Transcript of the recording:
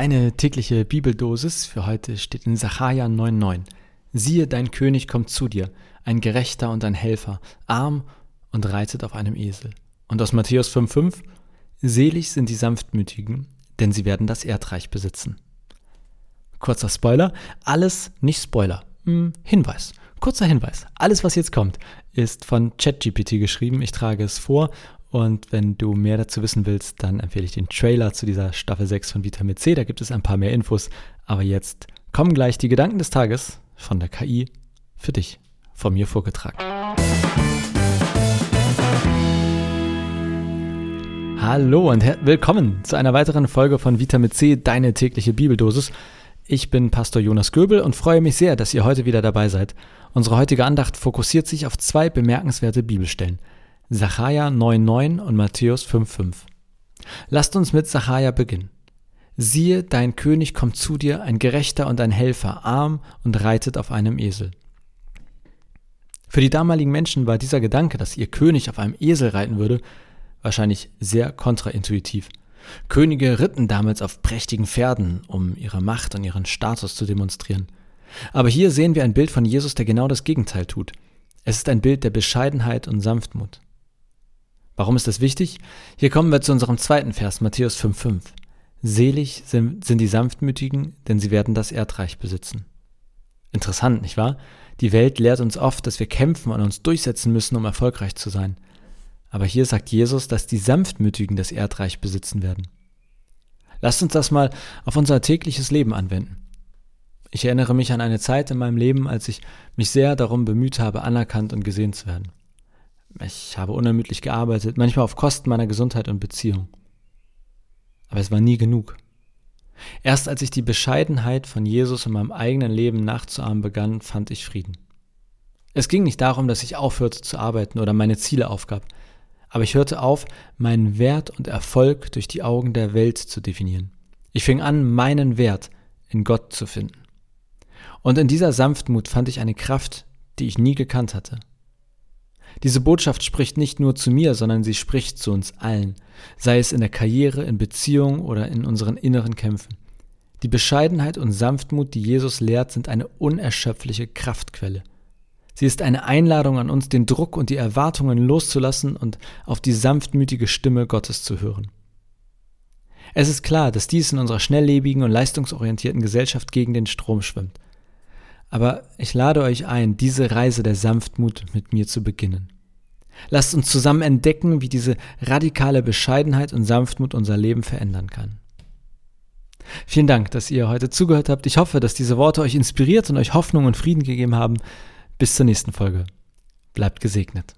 Deine tägliche Bibeldosis für heute steht in Sacharja 9,9. Siehe, dein König kommt zu dir, ein Gerechter und ein Helfer, arm und reitet auf einem Esel. Und aus Matthäus 5,5. Selig sind die Sanftmütigen, denn sie werden das Erdreich besitzen. Kurzer Spoiler, alles nicht Spoiler. Hm, Hinweis. Kurzer Hinweis. Alles, was jetzt kommt, ist von ChatGPT geschrieben. Ich trage es vor und wenn du mehr dazu wissen willst, dann empfehle ich den Trailer zu dieser Staffel 6 von Vitamin C. Da gibt es ein paar mehr Infos. Aber jetzt kommen gleich die Gedanken des Tages von der KI für dich, von mir vorgetragen. Hallo und willkommen zu einer weiteren Folge von Vitamin C, deine tägliche Bibeldosis. Ich bin Pastor Jonas Göbel und freue mich sehr, dass ihr heute wieder dabei seid. Unsere heutige Andacht fokussiert sich auf zwei bemerkenswerte Bibelstellen. Sacharja 9,9 und Matthäus 5,5. Lasst uns mit Sacharja beginnen. Siehe, dein König kommt zu dir, ein Gerechter und ein Helfer, arm und reitet auf einem Esel. Für die damaligen Menschen war dieser Gedanke, dass ihr König auf einem Esel reiten würde, wahrscheinlich sehr kontraintuitiv. Könige ritten damals auf prächtigen Pferden, um ihre Macht und ihren Status zu demonstrieren. Aber hier sehen wir ein Bild von Jesus, der genau das Gegenteil tut. Es ist ein Bild der Bescheidenheit und Sanftmut. Warum ist das wichtig? Hier kommen wir zu unserem zweiten Vers, Matthäus 5,5. Selig sind, die Sanftmütigen, denn sie werden das Erdreich besitzen. Interessant, nicht wahr? Die Welt lehrt uns oft, dass wir kämpfen und uns durchsetzen müssen, um erfolgreich zu sein. Aber hier sagt Jesus, dass die Sanftmütigen das Erdreich besitzen werden. Lasst uns das mal auf unser tägliches Leben anwenden. Ich erinnere mich an eine Zeit in meinem Leben, als ich mich sehr darum bemüht habe, anerkannt und gesehen zu werden. Ich habe unermüdlich gearbeitet, manchmal auf Kosten meiner Gesundheit und Beziehung. Aber es war nie genug. Erst als ich die Bescheidenheit von Jesus in meinem eigenen Leben nachzuahmen begann, fand ich Frieden. Es ging nicht darum, dass ich aufhörte zu arbeiten oder meine Ziele aufgab, aber ich hörte auf, meinen Wert und Erfolg durch die Augen der Welt zu definieren. Ich fing an, meinen Wert in Gott zu finden. Und in dieser Sanftmut fand ich eine Kraft, die ich nie gekannt hatte. Diese Botschaft spricht nicht nur zu mir, sondern sie spricht zu uns allen, sei es in der Karriere, in Beziehungen oder in unseren inneren Kämpfen. Die Bescheidenheit und Sanftmut, die Jesus lehrt, sind eine unerschöpfliche Kraftquelle. Sie ist eine Einladung an uns, den Druck und die Erwartungen loszulassen und auf die sanftmütige Stimme Gottes zu hören. Es ist klar, dass dies in unserer schnelllebigen und leistungsorientierten Gesellschaft gegen den Strom schwimmt. Aber ich lade euch ein, diese Reise der Sanftmut mit mir zu beginnen. Lasst uns zusammen entdecken, wie diese radikale Bescheidenheit und Sanftmut unser Leben verändern kann. Vielen Dank, dass ihr heute zugehört habt. Ich hoffe, dass diese Worte euch inspiriert und euch Hoffnung und Frieden gegeben haben. Bis zur nächsten Folge. Bleibt gesegnet.